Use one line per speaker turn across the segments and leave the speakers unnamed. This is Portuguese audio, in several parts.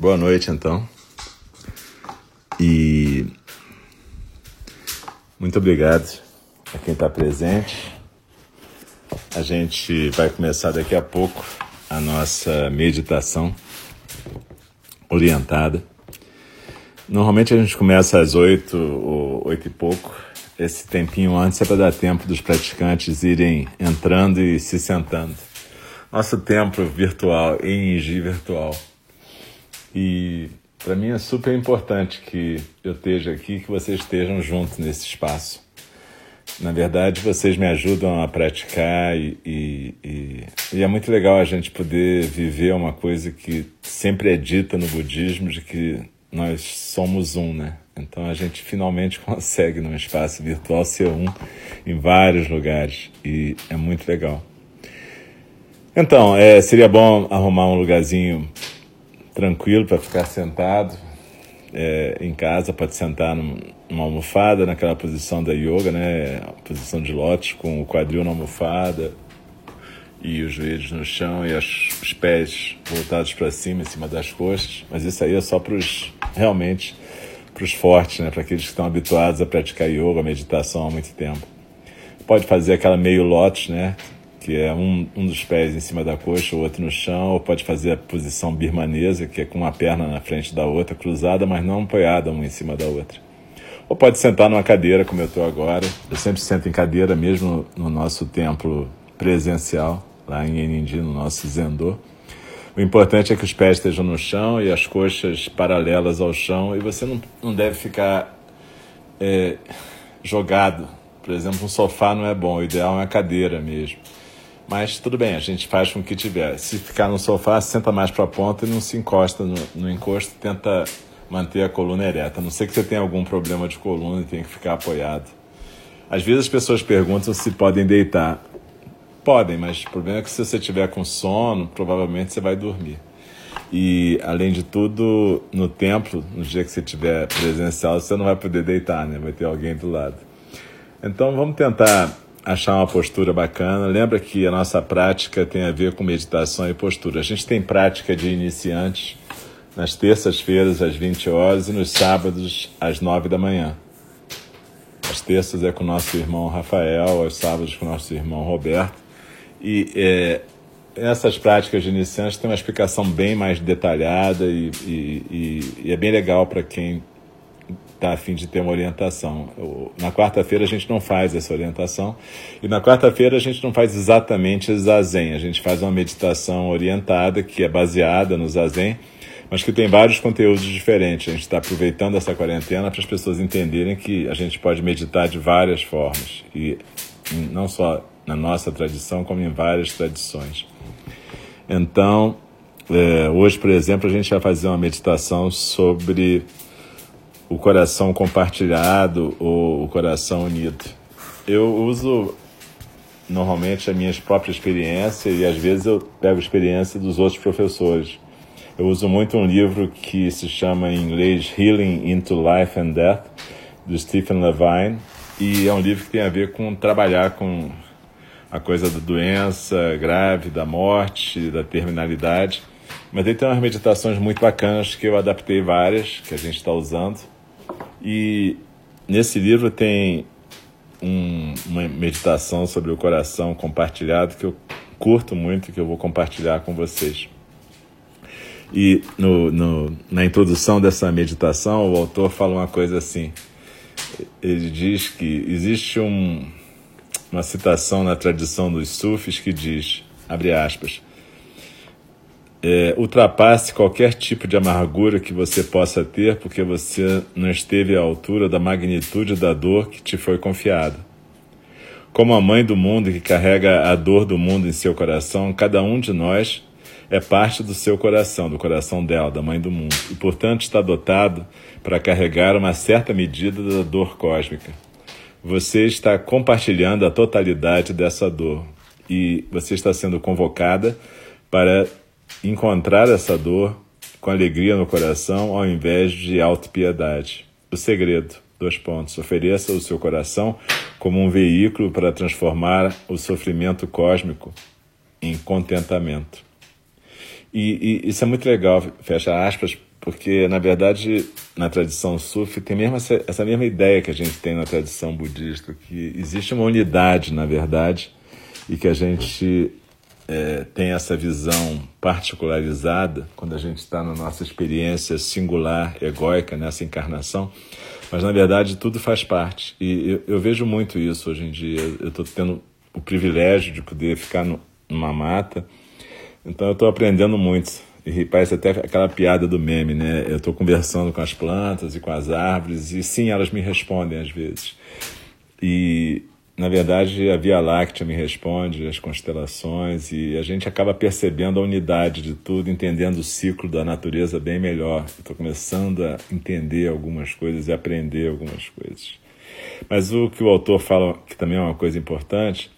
Boa noite, então. E muito obrigado a quem está presente. A gente vai começar daqui a pouco a nossa meditação orientada. Normalmente a gente começa às oito ou oito e pouco. Esse tempinho antes é para dar tempo dos praticantes irem entrando e se sentando. Nosso templo virtual, ENG virtual e para mim é super importante que eu esteja aqui, que vocês estejam juntos nesse espaço. Na verdade, vocês me ajudam a praticar e, e, e, e, é muito legal a gente poder viver uma coisa que sempre é dita no budismo, de que nós somos um, né? Então a gente finalmente consegue, num espaço virtual, ser um em vários lugares e é muito legal. Então, é, seria bom arrumar um lugarzinho tranquilo para ficar sentado é, em casa, pode sentar numa almofada, naquela posição da yoga, né? posição de lótus, com o quadril na almofada e os joelhos no chão e os pés voltados para cima, em cima das coxas. Mas isso aí é só para os realmente para os fortes, né? para aqueles que estão habituados a praticar yoga, meditação há muito tempo. Pode fazer aquela meio lótus, né? Que é um, um dos pés em cima da coxa, o outro no chão, ou pode fazer a posição birmanesa, que é com uma perna na frente da outra, cruzada, mas não apoiada uma em cima da outra. Ou pode sentar numa cadeira, como eu estou agora. Eu sempre sento em cadeira, mesmo no nosso templo presencial, lá em Enindi, no nosso Zendô. O importante é que os pés estejam no chão e as coxas paralelas ao chão, e você não, não deve ficar é, jogado. Por exemplo, um sofá não é bom, o ideal é uma cadeira mesmo. Mas tudo bem, a gente faz com o que tiver. Se ficar no sofá, senta mais para a ponta e não se encosta no, no encosto, tenta manter a coluna ereta. A não sei que você tenha algum problema de coluna e tenha que ficar apoiado. Às vezes as pessoas perguntam se podem deitar. Podem, mas o problema é que se você tiver com sono, provavelmente você vai dormir. E, além de tudo, no templo, no dia que você tiver presencial, você não vai poder deitar, né? Vai ter alguém do lado. Então, vamos tentar achar uma postura bacana. Lembra que a nossa prática tem a ver com meditação e postura. A gente tem prática de iniciantes nas terças-feiras às 20 horas e nos sábados às 9 da manhã. As terças é com o nosso irmão Rafael, aos sábados com o nosso irmão Roberto. E é, essas práticas de iniciantes têm uma explicação bem mais detalhada e, e, e, e é bem legal para quem está a fim de ter uma orientação. Na quarta-feira a gente não faz essa orientação e na quarta-feira a gente não faz exatamente zazen, a gente faz uma meditação orientada que é baseada no zazen, mas que tem vários conteúdos diferentes. A gente está aproveitando essa quarentena para as pessoas entenderem que a gente pode meditar de várias formas e não só na nossa tradição, como em várias tradições. Então, é, hoje, por exemplo, a gente vai fazer uma meditação sobre o coração compartilhado ou o coração unido. Eu uso normalmente a minha própria experiência e às vezes eu pego experiência dos outros professores. Eu uso muito um livro que se chama em inglês Healing into Life and Death, do Stephen Levine, e é um livro que tem a ver com trabalhar com a coisa da doença grave, da morte, da terminalidade. Mas ele tem umas meditações muito bacanas que eu adaptei várias, que a gente está usando. E nesse livro tem um, uma meditação sobre o coração compartilhado que eu curto muito e que eu vou compartilhar com vocês. E no, no, na introdução dessa meditação, o autor fala uma coisa assim. Ele diz que existe um, uma citação na tradição dos sufis que diz, abre aspas, é, ultrapasse qualquer tipo de amargura que você possa ter porque você não esteve à altura da magnitude da dor que te foi confiada. Como a mãe do mundo que carrega a dor do mundo em seu coração, cada um de nós é parte do seu coração, do coração dela, da mãe do mundo, e portanto está dotado para carregar uma certa medida da dor cósmica. Você está compartilhando a totalidade dessa dor e você está sendo convocada para encontrar essa dor com alegria no coração ao invés de autopiedade. O segredo, dois pontos, ofereça o seu coração como um veículo para transformar o sofrimento cósmico em contentamento. E, e, isso é muito legal, fecha aspas, porque na verdade na tradição sufi tem mesmo essa, essa mesma ideia que a gente tem na tradição budista, que existe uma unidade, na verdade, e que a gente é, tem essa visão particularizada quando a gente está na nossa experiência singular, egóica, nessa encarnação, mas na verdade tudo faz parte. E eu, eu vejo muito isso hoje em dia. Eu estou tendo o privilégio de poder ficar no, numa mata, então eu estou aprendendo muito. E parece até aquela piada do meme, né? Eu estou conversando com as plantas e com as árvores, e sim, elas me respondem às vezes. E na verdade, a Via Láctea me responde, as constelações, e a gente acaba percebendo a unidade de tudo, entendendo o ciclo da natureza bem melhor. Estou começando a entender algumas coisas e aprender algumas coisas. Mas o que o autor fala, que também é uma coisa importante,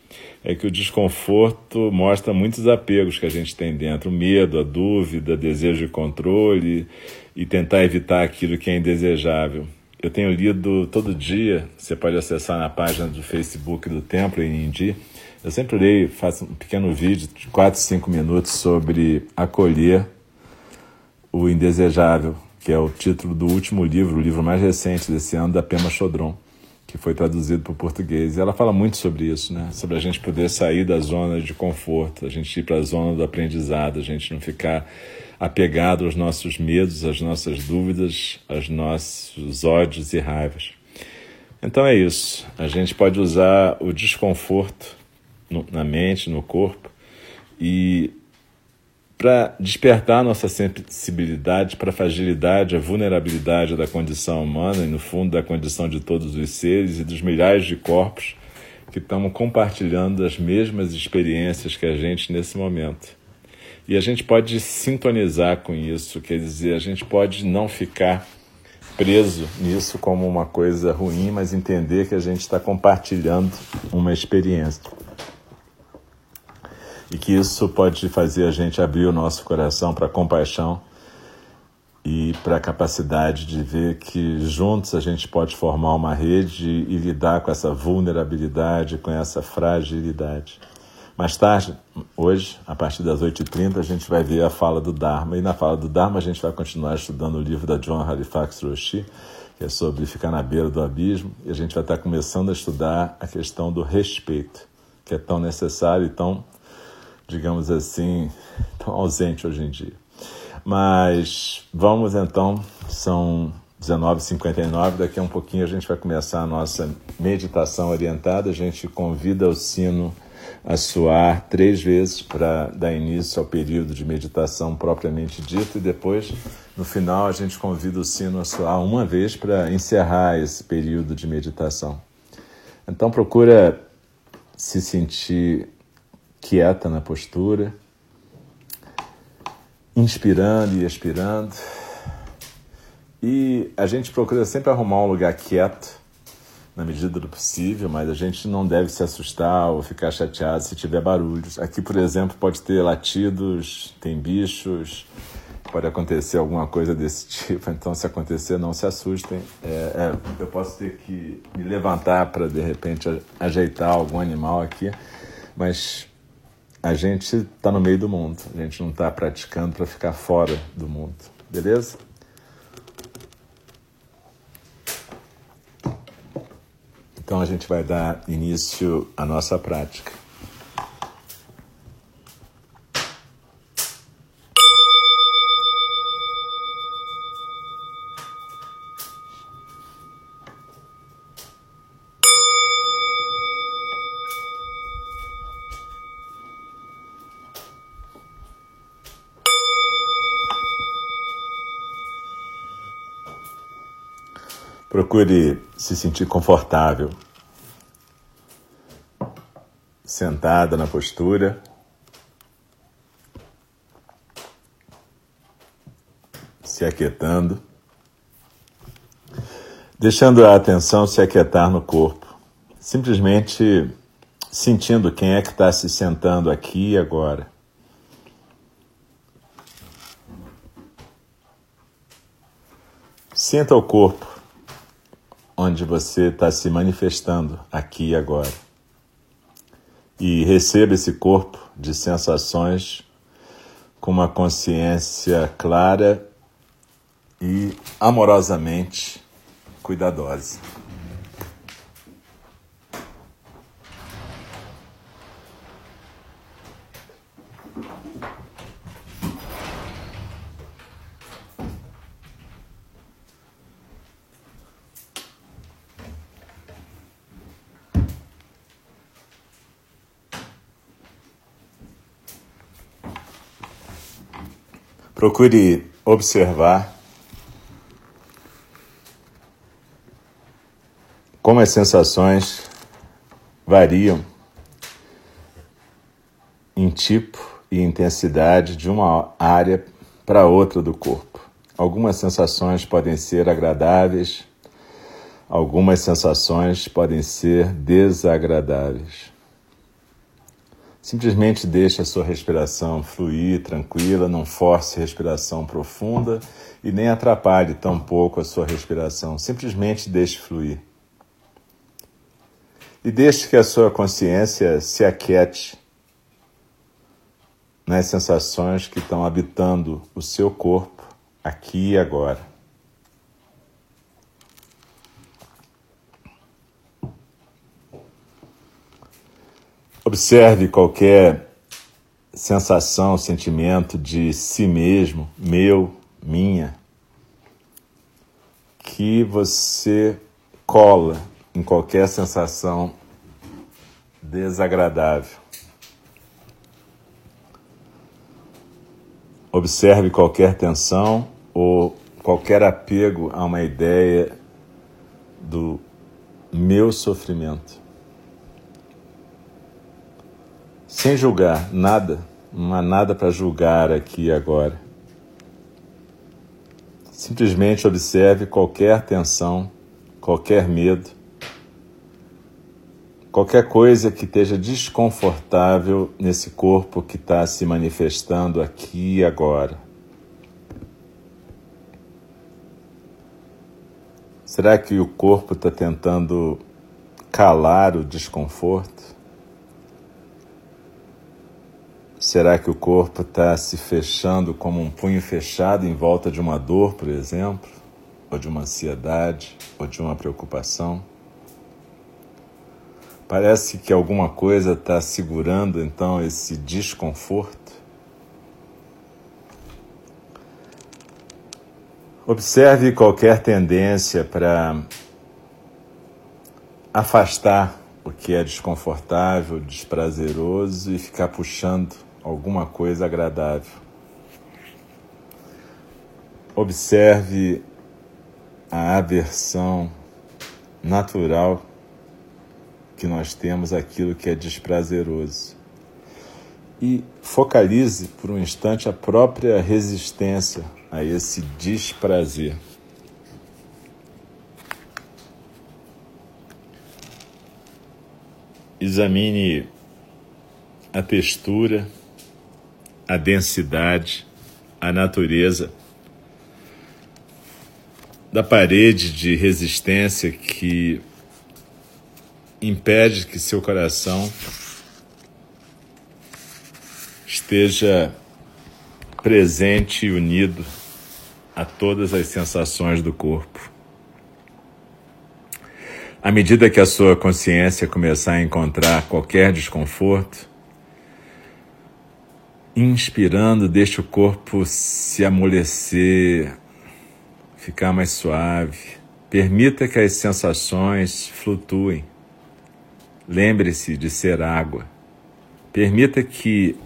é que o desconforto mostra muitos apegos que a gente tem dentro: o medo, a dúvida, desejo de controle e tentar evitar aquilo que é indesejável. Eu tenho lido todo dia, você pode acessar na página do Facebook do Templo em Indi. Eu sempre leio, faço um pequeno vídeo de 4, 5 minutos sobre acolher o indesejável, que é o título do último livro, o livro mais recente desse ano, da Pema Chodron, que foi traduzido para o português. E ela fala muito sobre isso, né? Sobre a gente poder sair da zona de conforto, a gente ir para a zona do aprendizado, a gente não ficar apegado aos nossos medos, às nossas dúvidas, aos nossos ódios e raivas. Então é isso. A gente pode usar o desconforto na mente, no corpo, e para despertar nossa sensibilidade para a fragilidade, a vulnerabilidade da condição humana e, no fundo, da condição de todos os seres e dos milhares de corpos que estamos compartilhando as mesmas experiências que a gente nesse momento. E a gente pode sintonizar com isso, quer dizer, a gente pode não ficar preso nisso como uma coisa ruim, mas entender que a gente está compartilhando uma experiência. E que isso pode fazer a gente abrir o nosso coração para compaixão e para a capacidade de ver que juntos a gente pode formar uma rede e lidar com essa vulnerabilidade, com essa fragilidade. Mais tarde, hoje, a partir das 8h30, a gente vai ver a fala do Dharma. E na fala do Dharma, a gente vai continuar estudando o livro da John Halifax Roshi, que é sobre ficar na beira do abismo. E a gente vai estar começando a estudar a questão do respeito, que é tão necessário e tão, digamos assim, tão ausente hoje em dia. Mas vamos então, são 19h59, daqui a um pouquinho a gente vai começar a nossa meditação orientada. A gente convida o sino a suar três vezes para dar início ao período de meditação propriamente dito e depois, no final, a gente convida o sino a soar uma vez para encerrar esse período de meditação. Então procura se sentir quieta na postura, inspirando e expirando. E a gente procura sempre arrumar um lugar quieto na medida do possível, mas a gente não deve se assustar ou ficar chateado se tiver barulhos. Aqui, por exemplo, pode ter latidos, tem bichos, pode acontecer alguma coisa desse tipo. Então, se acontecer, não se assustem. É, é, eu posso ter que me levantar para de repente ajeitar algum animal aqui, mas a gente está no meio do mundo. A gente não está praticando para ficar fora do mundo, beleza? Então a gente vai dar início à nossa prática. Procure se sentir confortável, sentada na postura. Se aquietando, deixando a atenção se aquietar no corpo, simplesmente sentindo quem é que está se sentando aqui e agora. Sinta o corpo onde você está se manifestando aqui e agora. E receba esse corpo de sensações com uma consciência clara e amorosamente cuidadosa. Procure observar como as sensações variam em tipo e intensidade de uma área para outra do corpo. Algumas sensações podem ser agradáveis, algumas sensações podem ser desagradáveis. Simplesmente deixe a sua respiração fluir tranquila, não force respiração profunda e nem atrapalhe tampouco a sua respiração. Simplesmente deixe fluir. E deixe que a sua consciência se aquiete nas sensações que estão habitando o seu corpo aqui e agora. Observe qualquer sensação, sentimento de si mesmo, meu, minha, que você cola em qualquer sensação desagradável. Observe qualquer tensão ou qualquer apego a uma ideia do meu sofrimento. Sem julgar nada, não há nada para julgar aqui e agora. Simplesmente observe qualquer tensão, qualquer medo, qualquer coisa que esteja desconfortável nesse corpo que está se manifestando aqui e agora. Será que o corpo está tentando calar o desconforto? Será que o corpo está se fechando como um punho fechado em volta de uma dor, por exemplo? Ou de uma ansiedade? Ou de uma preocupação? Parece que alguma coisa está segurando então esse desconforto. Observe qualquer tendência para afastar o que é desconfortável, desprazeroso e ficar puxando alguma coisa agradável. Observe a aversão natural que nós temos aquilo que é desprazeroso. E focalize por um instante a própria resistência a esse desprazer. Examine a textura a densidade, a natureza da parede de resistência que impede que seu coração esteja presente e unido a todas as sensações do corpo. À medida que a sua consciência começar a encontrar qualquer desconforto, Inspirando, deixe o corpo se amolecer, ficar mais suave. Permita que as sensações flutuem. Lembre-se de ser água. Permita que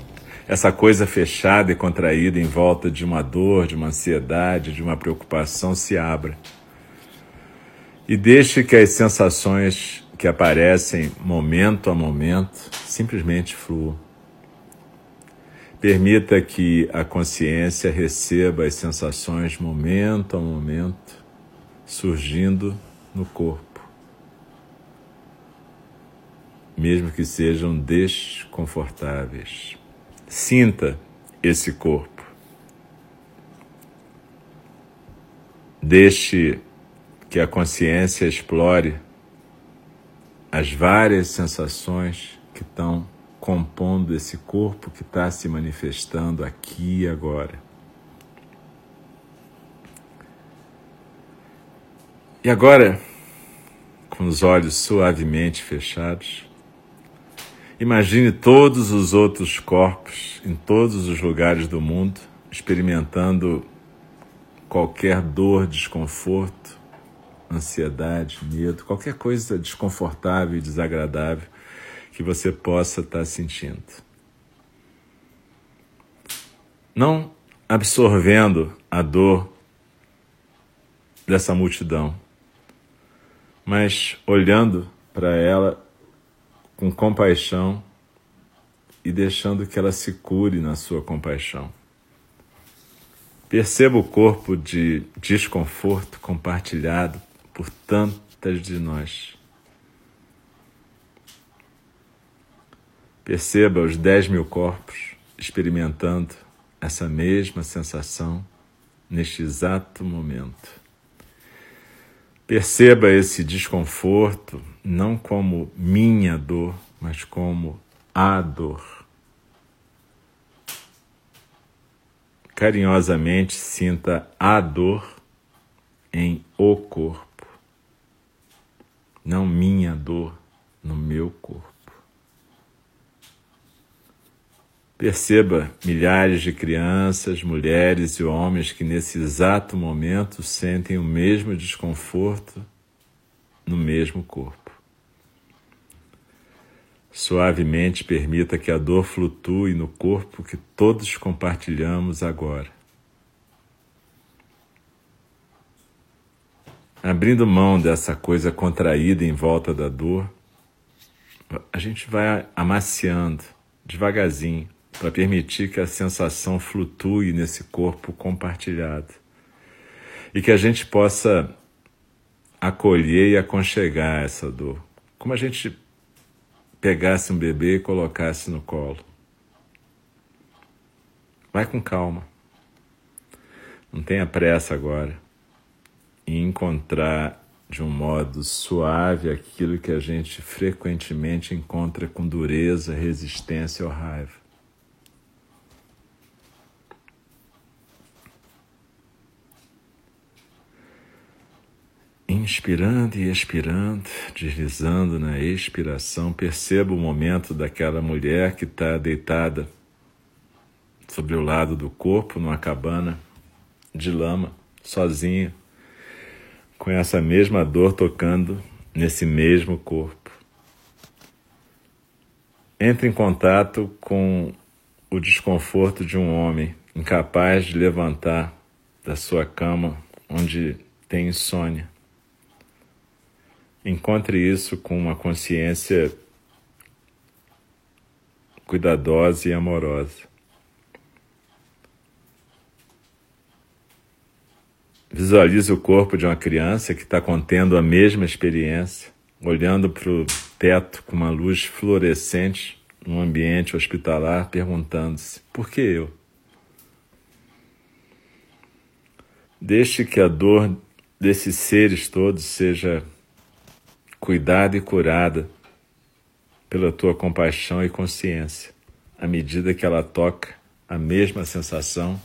essa coisa fechada e contraída em volta de uma dor, de uma ansiedade, de uma preocupação se abra. E deixe que as sensações que aparecem momento a momento simplesmente fluam. Permita que a consciência receba as sensações momento a momento surgindo no corpo, mesmo que sejam desconfortáveis. Sinta esse corpo. Deixe que a consciência explore as várias sensações que estão compondo esse corpo que está se manifestando aqui e agora. E agora, com os olhos suavemente fechados, imagine todos os outros corpos em todos os lugares do mundo experimentando qualquer dor, desconforto, ansiedade, medo, qualquer coisa desconfortável e desagradável que você possa estar sentindo. Não absorvendo a dor dessa multidão, mas olhando para ela com compaixão e deixando que ela se cure na sua compaixão. Perceba o corpo de desconforto compartilhado por tantas de nós. Perceba os 10 mil corpos experimentando essa mesma sensação neste exato momento. Perceba esse desconforto não como minha dor, mas como a dor. Carinhosamente sinta a dor em o corpo, não minha dor no meu corpo. Perceba milhares de crianças, mulheres e homens que nesse exato momento sentem o mesmo desconforto no mesmo corpo. Suavemente permita que a dor flutue no corpo que todos compartilhamos agora. Abrindo mão dessa coisa contraída em volta da dor, a gente vai amaciando devagarzinho para permitir que a sensação flutue nesse corpo compartilhado e que a gente possa acolher e aconchegar essa dor, como a gente pegasse um bebê e colocasse no colo. Vai com calma. Não tenha pressa agora em encontrar de um modo suave aquilo que a gente frequentemente encontra com dureza, resistência ou raiva. Inspirando e expirando, deslizando na expiração, perceba o momento daquela mulher que está deitada sobre o lado do corpo, numa cabana de lama, sozinha, com essa mesma dor tocando nesse mesmo corpo. Entre em contato com o desconforto de um homem incapaz de levantar da sua cama onde tem insônia Encontre isso com uma consciência cuidadosa e amorosa. Visualize o corpo de uma criança que está contendo a mesma experiência, olhando para o teto com uma luz fluorescente num ambiente hospitalar, perguntando-se: por que eu? Deixe que a dor desses seres todos seja cuidada e curada pela tua compaixão e consciência, à medida que ela toca a mesma sensação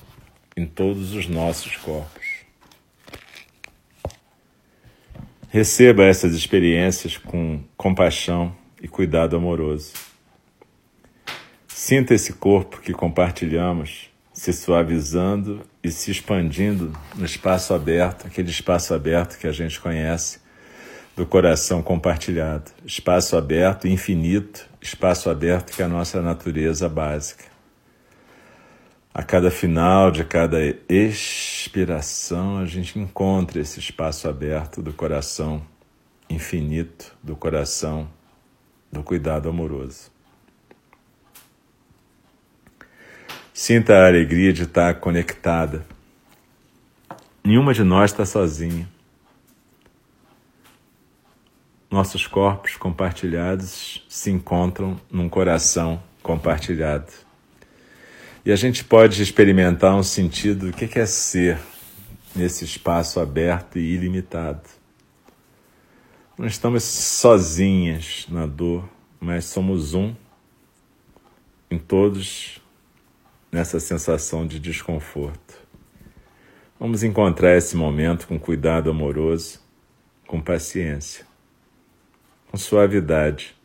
em todos os nossos corpos. Receba essas experiências com compaixão e cuidado amoroso. Sinta esse corpo que compartilhamos se suavizando e se expandindo no espaço aberto, aquele espaço aberto que a gente conhece do coração compartilhado, espaço aberto, infinito, espaço aberto que é a nossa natureza básica. A cada final de cada expiração, a gente encontra esse espaço aberto do coração infinito, do coração do cuidado amoroso. Sinta a alegria de estar conectada. Nenhuma de nós está sozinha. Nossos corpos compartilhados se encontram num coração compartilhado. E a gente pode experimentar um sentido do que é ser nesse espaço aberto e ilimitado. Não estamos sozinhas na dor, mas somos um em todos nessa sensação de desconforto. Vamos encontrar esse momento com cuidado amoroso com paciência, com suavidade,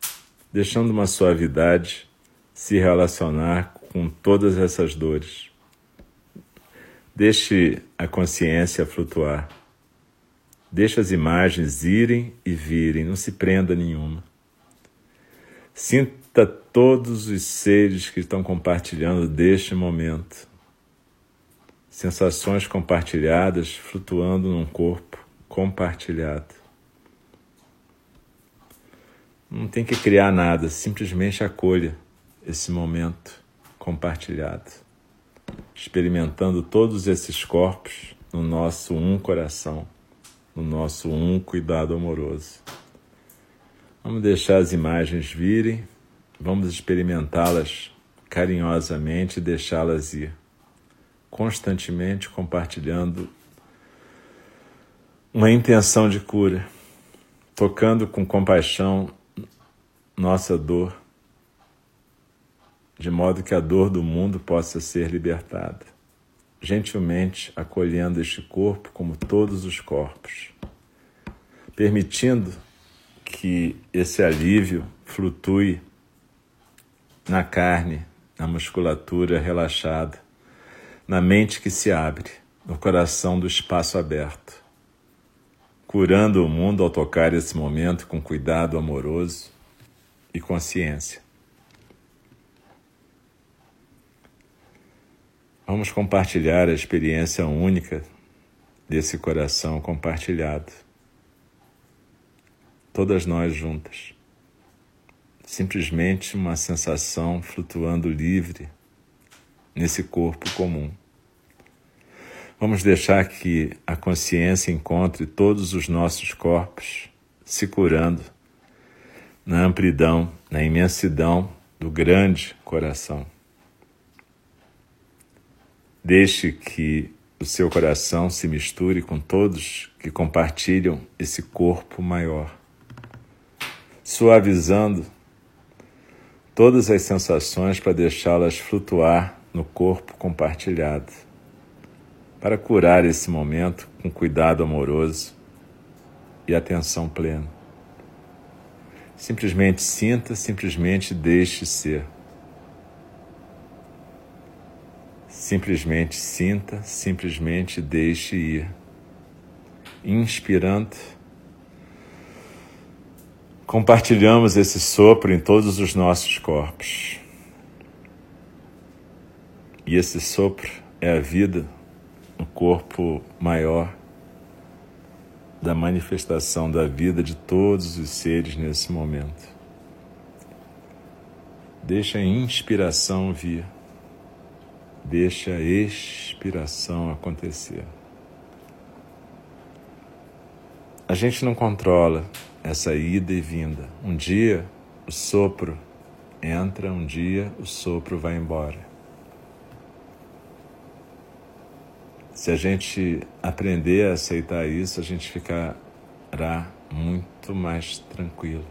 deixando uma suavidade se relacionar com todas essas dores. Deixe a consciência flutuar. Deixe as imagens irem e virem, não se prenda nenhuma. Sinta todos os seres que estão compartilhando deste momento. Sensações compartilhadas flutuando num corpo compartilhado. Não tem que criar nada, simplesmente acolha esse momento compartilhado, experimentando todos esses corpos no nosso um coração, no nosso um cuidado amoroso. Vamos deixar as imagens virem, vamos experimentá-las carinhosamente e deixá-las ir, constantemente compartilhando uma intenção de cura, tocando com compaixão nossa dor, de modo que a dor do mundo possa ser libertada, gentilmente acolhendo este corpo como todos os corpos, permitindo que esse alívio flutue na carne, na musculatura relaxada, na mente que se abre, no coração do espaço aberto, curando o mundo ao tocar esse momento com cuidado amoroso e consciência. Vamos compartilhar a experiência única desse coração compartilhado. Todas nós juntas. Simplesmente uma sensação flutuando livre nesse corpo comum. Vamos deixar que a consciência encontre todos os nossos corpos se curando na amplidão, na imensidão do grande coração. Deixe que o seu coração se misture com todos que compartilham esse corpo maior, suavizando todas as sensações para deixá-las flutuar no corpo compartilhado, para curar esse momento com cuidado amoroso e atenção plena. Simplesmente sinta, simplesmente deixe ser. Simplesmente sinta, simplesmente deixe ir. Inspirando, compartilhamos esse sopro em todos os nossos corpos. E esse sopro é a vida no corpo maior da manifestação da vida de todos os seres nesse momento. Deixa a inspiração vir. Deixa a expiração acontecer. A gente não controla essa ida e vinda. Um dia o sopro entra, um dia o sopro vai embora. Se a gente aprender a aceitar isso, a gente ficará muito mais tranquilo.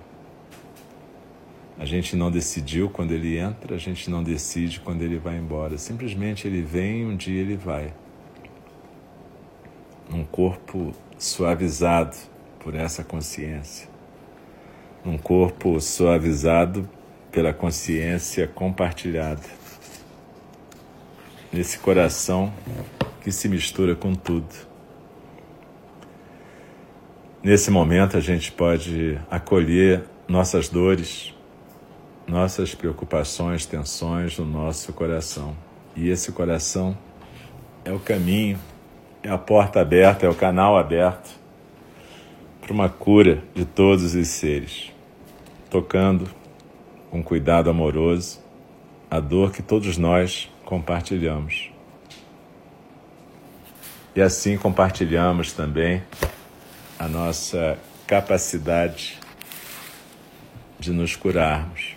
A gente não decidiu quando ele entra, a gente não decide quando ele vai embora. Simplesmente ele vem e um dia ele vai. Um corpo suavizado por essa consciência. Um corpo suavizado pela consciência compartilhada. Nesse coração que se mistura com tudo. Nesse momento a gente pode acolher nossas dores, nossas preocupações, tensões no nosso coração. E esse coração é o caminho, é a porta aberta, é o canal aberto para uma cura de todos os seres, tocando com cuidado amoroso a dor que todos nós compartilhamos. E assim compartilhamos também a nossa capacidade de nos curarmos.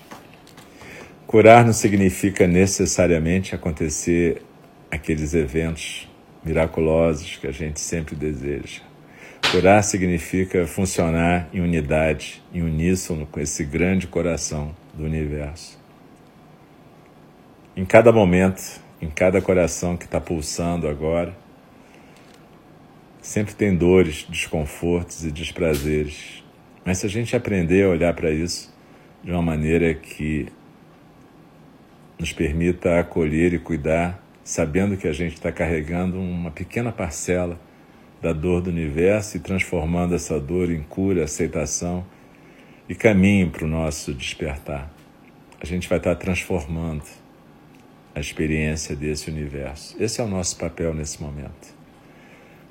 Curar não significa necessariamente acontecer aqueles eventos miraculosos que a gente sempre deseja. Curar significa funcionar em unidade, em uníssono com esse grande coração do universo. Em cada momento, em cada coração que está pulsando agora, Sempre tem dores, desconfortos e desprazeres. Mas se a gente aprender a olhar para isso de uma maneira que nos permita acolher e cuidar, sabendo que a gente está carregando uma pequena parcela da dor do universo e transformando essa dor em cura, aceitação e caminho para o nosso despertar. A gente vai estar tá transformando a experiência desse universo. Esse é o nosso papel nesse momento.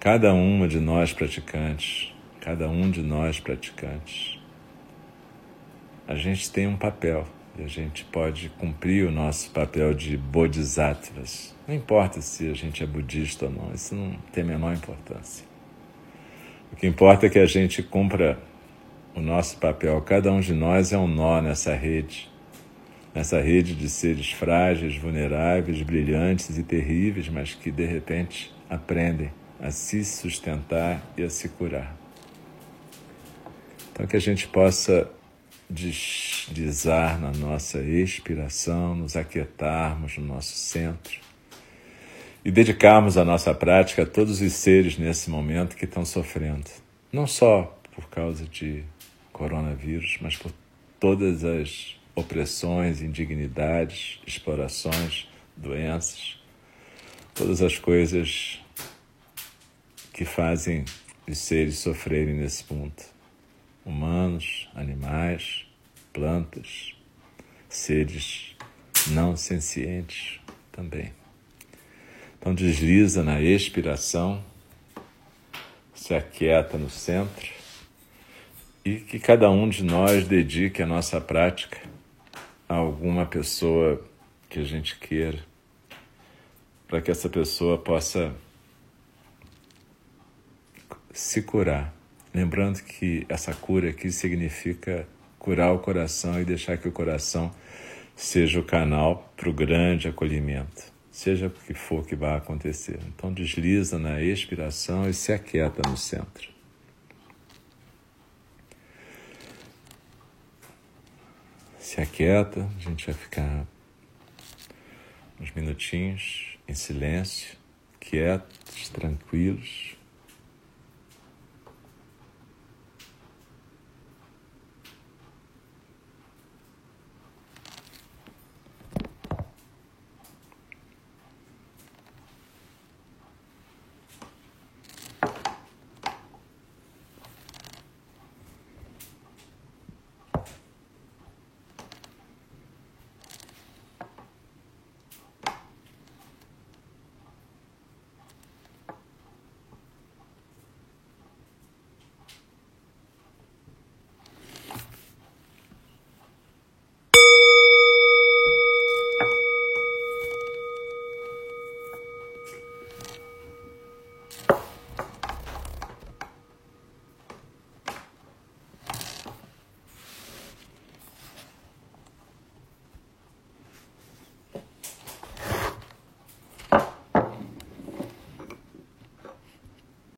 Cada uma de nós praticantes, cada um de nós praticantes, a gente tem um papel e a gente pode cumprir o nosso papel de bodhisattvas. Não importa se a gente é budista ou não, isso não tem a menor importância. O que importa é que a gente cumpra o nosso papel. Cada um de nós é um nó nessa rede nessa rede de seres frágeis, vulneráveis, brilhantes e terríveis, mas que de repente aprendem a se sustentar e a se curar. Então, que a gente possa deslizar na nossa expiração, nos aquietarmos no nosso centro e dedicarmos a nossa prática a todos os seres nesse momento que estão sofrendo, não só por causa de coronavírus, mas por todas as opressões, indignidades, explorações, doenças, todas as coisas que fazem os seres sofrerem nesse mundo. Humanos, animais, plantas, seres não sencientes também. Então desliza na expiração, se aquieta no centro e que cada um de nós dedique a nossa prática a alguma pessoa que a gente queira, para que essa pessoa possa se curar. Lembrando que essa cura aqui significa curar o coração e deixar que o coração seja o canal para o grande acolhimento, seja o que for que vá acontecer. Então desliza na expiração e se aquieta no centro. se aquieta, a gente vai ficar uns minutinhos em silêncio, quietos, tranquilos.